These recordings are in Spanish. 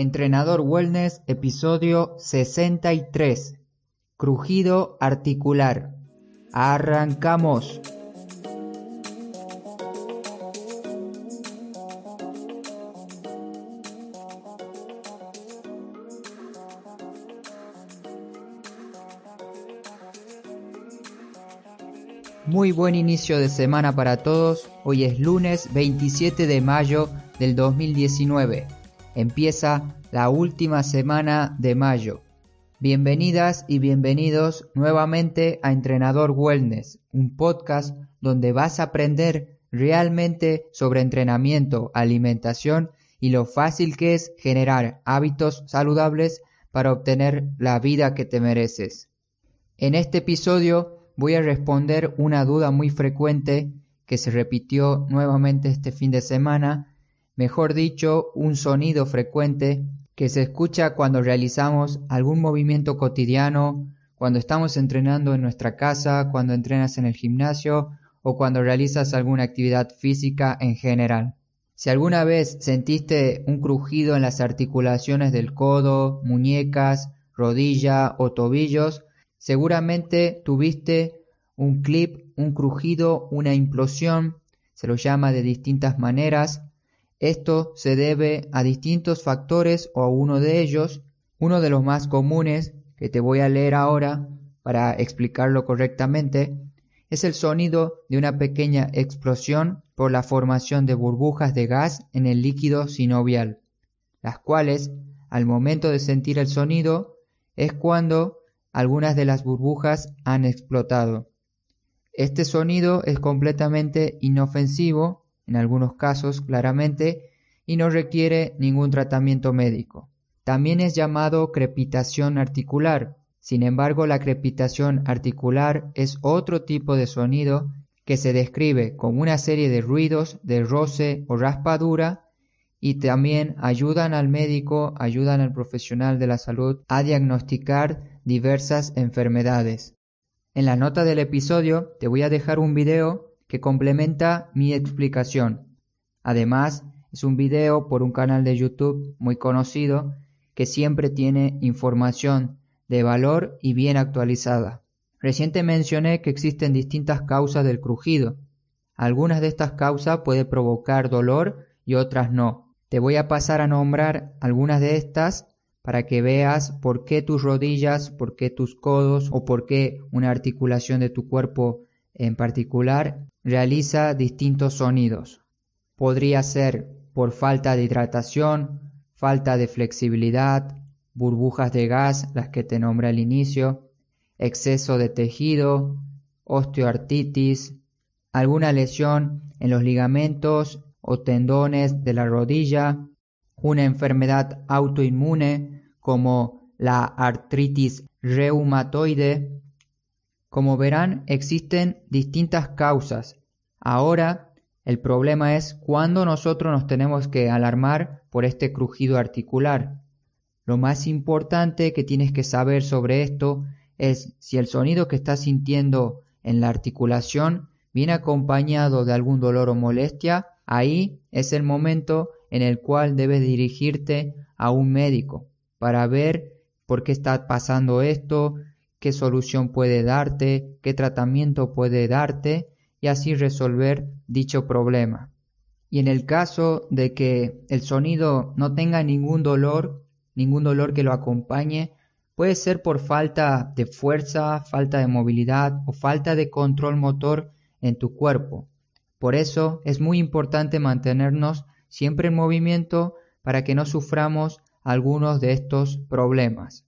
Entrenador Wellness, episodio 63. Crujido articular. Arrancamos. Muy buen inicio de semana para todos. Hoy es lunes 27 de mayo del 2019. Empieza la última semana de mayo. Bienvenidas y bienvenidos nuevamente a Entrenador Wellness, un podcast donde vas a aprender realmente sobre entrenamiento, alimentación y lo fácil que es generar hábitos saludables para obtener la vida que te mereces. En este episodio voy a responder una duda muy frecuente que se repitió nuevamente este fin de semana, mejor dicho, un sonido frecuente que se escucha cuando realizamos algún movimiento cotidiano, cuando estamos entrenando en nuestra casa, cuando entrenas en el gimnasio o cuando realizas alguna actividad física en general. Si alguna vez sentiste un crujido en las articulaciones del codo, muñecas, rodilla o tobillos, Seguramente tuviste un clip, un crujido, una implosión, se lo llama de distintas maneras. Esto se debe a distintos factores o a uno de ellos. Uno de los más comunes que te voy a leer ahora para explicarlo correctamente es el sonido de una pequeña explosión por la formación de burbujas de gas en el líquido sinovial, las cuales, al momento de sentir el sonido, es cuando algunas de las burbujas han explotado. Este sonido es completamente inofensivo, en algunos casos claramente, y no requiere ningún tratamiento médico. También es llamado crepitación articular. Sin embargo, la crepitación articular es otro tipo de sonido que se describe como una serie de ruidos de roce o raspadura y también ayudan al médico, ayudan al profesional de la salud a diagnosticar diversas enfermedades. En la nota del episodio te voy a dejar un video que complementa mi explicación. Además, es un video por un canal de YouTube muy conocido que siempre tiene información de valor y bien actualizada. Reciente mencioné que existen distintas causas del crujido. Algunas de estas causas pueden provocar dolor y otras no. Te voy a pasar a nombrar algunas de estas para que veas por qué tus rodillas, por qué tus codos o por qué una articulación de tu cuerpo en particular realiza distintos sonidos. Podría ser por falta de hidratación, falta de flexibilidad, burbujas de gas, las que te nombré al inicio, exceso de tejido, osteoartritis, alguna lesión en los ligamentos o tendones de la rodilla, una enfermedad autoinmune como la artritis reumatoide. Como verán, existen distintas causas. Ahora, el problema es cuándo nosotros nos tenemos que alarmar por este crujido articular. Lo más importante que tienes que saber sobre esto es si el sonido que estás sintiendo en la articulación viene acompañado de algún dolor o molestia Ahí es el momento en el cual debes dirigirte a un médico para ver por qué está pasando esto, qué solución puede darte, qué tratamiento puede darte y así resolver dicho problema. Y en el caso de que el sonido no tenga ningún dolor, ningún dolor que lo acompañe, puede ser por falta de fuerza, falta de movilidad o falta de control motor en tu cuerpo. Por eso es muy importante mantenernos siempre en movimiento para que no suframos algunos de estos problemas.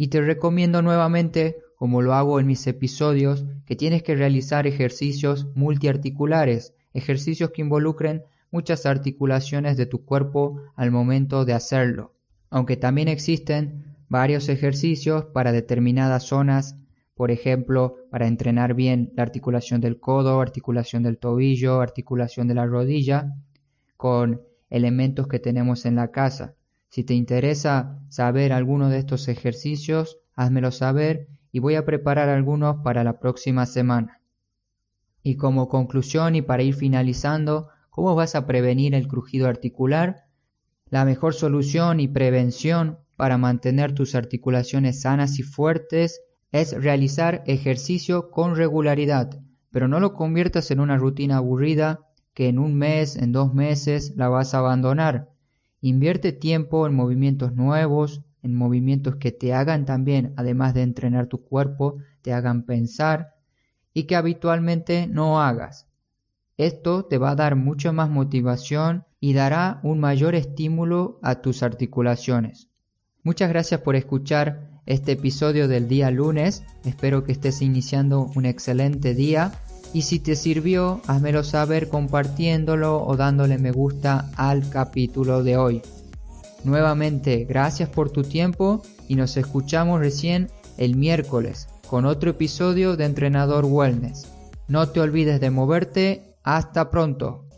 Y te recomiendo nuevamente, como lo hago en mis episodios, que tienes que realizar ejercicios multiarticulares, ejercicios que involucren muchas articulaciones de tu cuerpo al momento de hacerlo. Aunque también existen varios ejercicios para determinadas zonas por ejemplo, para entrenar bien la articulación del codo, articulación del tobillo, articulación de la rodilla, con elementos que tenemos en la casa. Si te interesa saber alguno de estos ejercicios, házmelo saber y voy a preparar algunos para la próxima semana. Y como conclusión y para ir finalizando, ¿cómo vas a prevenir el crujido articular? La mejor solución y prevención para mantener tus articulaciones sanas y fuertes es realizar ejercicio con regularidad, pero no lo conviertas en una rutina aburrida que en un mes, en dos meses la vas a abandonar. Invierte tiempo en movimientos nuevos, en movimientos que te hagan también, además de entrenar tu cuerpo, te hagan pensar y que habitualmente no hagas. Esto te va a dar mucha más motivación y dará un mayor estímulo a tus articulaciones. Muchas gracias por escuchar este episodio del día lunes. Espero que estés iniciando un excelente día y si te sirvió, házmelo saber compartiéndolo o dándole me gusta al capítulo de hoy. Nuevamente, gracias por tu tiempo y nos escuchamos recién el miércoles con otro episodio de Entrenador Wellness. No te olvides de moverte. Hasta pronto.